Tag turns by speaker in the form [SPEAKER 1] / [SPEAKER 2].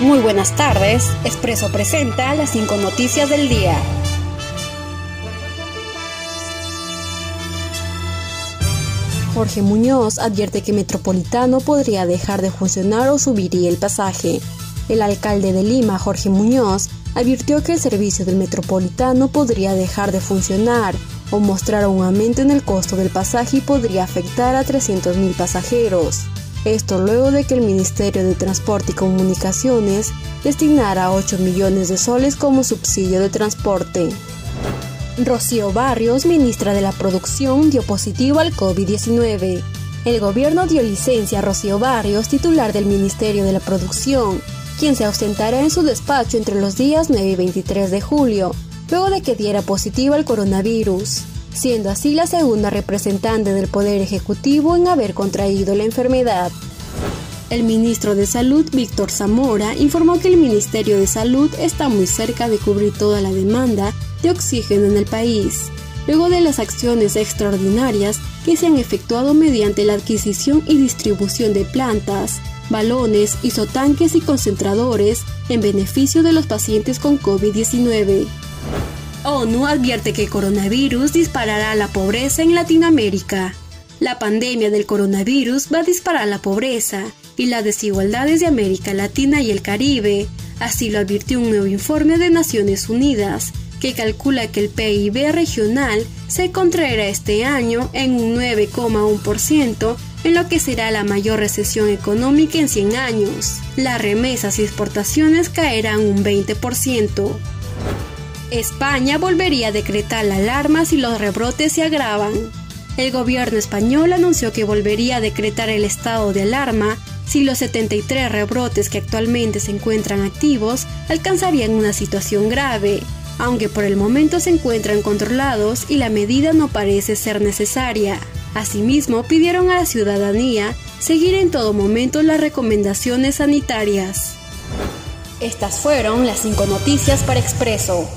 [SPEAKER 1] Muy buenas tardes. Expreso presenta las cinco noticias del día. Jorge Muñoz advierte que Metropolitano podría dejar de funcionar o subiría el pasaje. El alcalde de Lima, Jorge Muñoz, advirtió que el servicio del Metropolitano podría dejar de funcionar o mostrar un aumento en el costo del pasaje y podría afectar a 300.000 pasajeros. Esto luego de que el Ministerio de Transporte y Comunicaciones destinara 8 millones de soles como subsidio de transporte. Rocío Barrios, ministra de la Producción, dio positivo al COVID-19. El gobierno dio licencia a Rocío Barrios, titular del Ministerio de la Producción, quien se ausentará en su despacho entre los días 9 y 23 de julio, luego de que diera positivo al coronavirus siendo así la segunda representante del Poder Ejecutivo en haber contraído la enfermedad. El ministro de Salud, Víctor Zamora, informó que el Ministerio de Salud está muy cerca de cubrir toda la demanda de oxígeno en el país, luego de las acciones extraordinarias que se han efectuado mediante la adquisición y distribución de plantas, balones, isotanques y concentradores en beneficio de los pacientes con COVID-19. ONU advierte que coronavirus disparará la pobreza en Latinoamérica. La pandemia del coronavirus va a disparar la pobreza y las desigualdades de América Latina y el Caribe, así lo advirtió un nuevo informe de Naciones Unidas, que calcula que el PIB regional se contraerá este año en un 9,1%, en lo que será la mayor recesión económica en 100 años. Las remesas y exportaciones caerán un 20%. España volvería a decretar la alarma si los rebrotes se agravan. El gobierno español anunció que volvería a decretar el estado de alarma si los 73 rebrotes que actualmente se encuentran activos alcanzarían una situación grave, aunque por el momento se encuentran controlados y la medida no parece ser necesaria. Asimismo, pidieron a la ciudadanía seguir en todo momento las recomendaciones sanitarias. Estas fueron las cinco noticias para Expreso.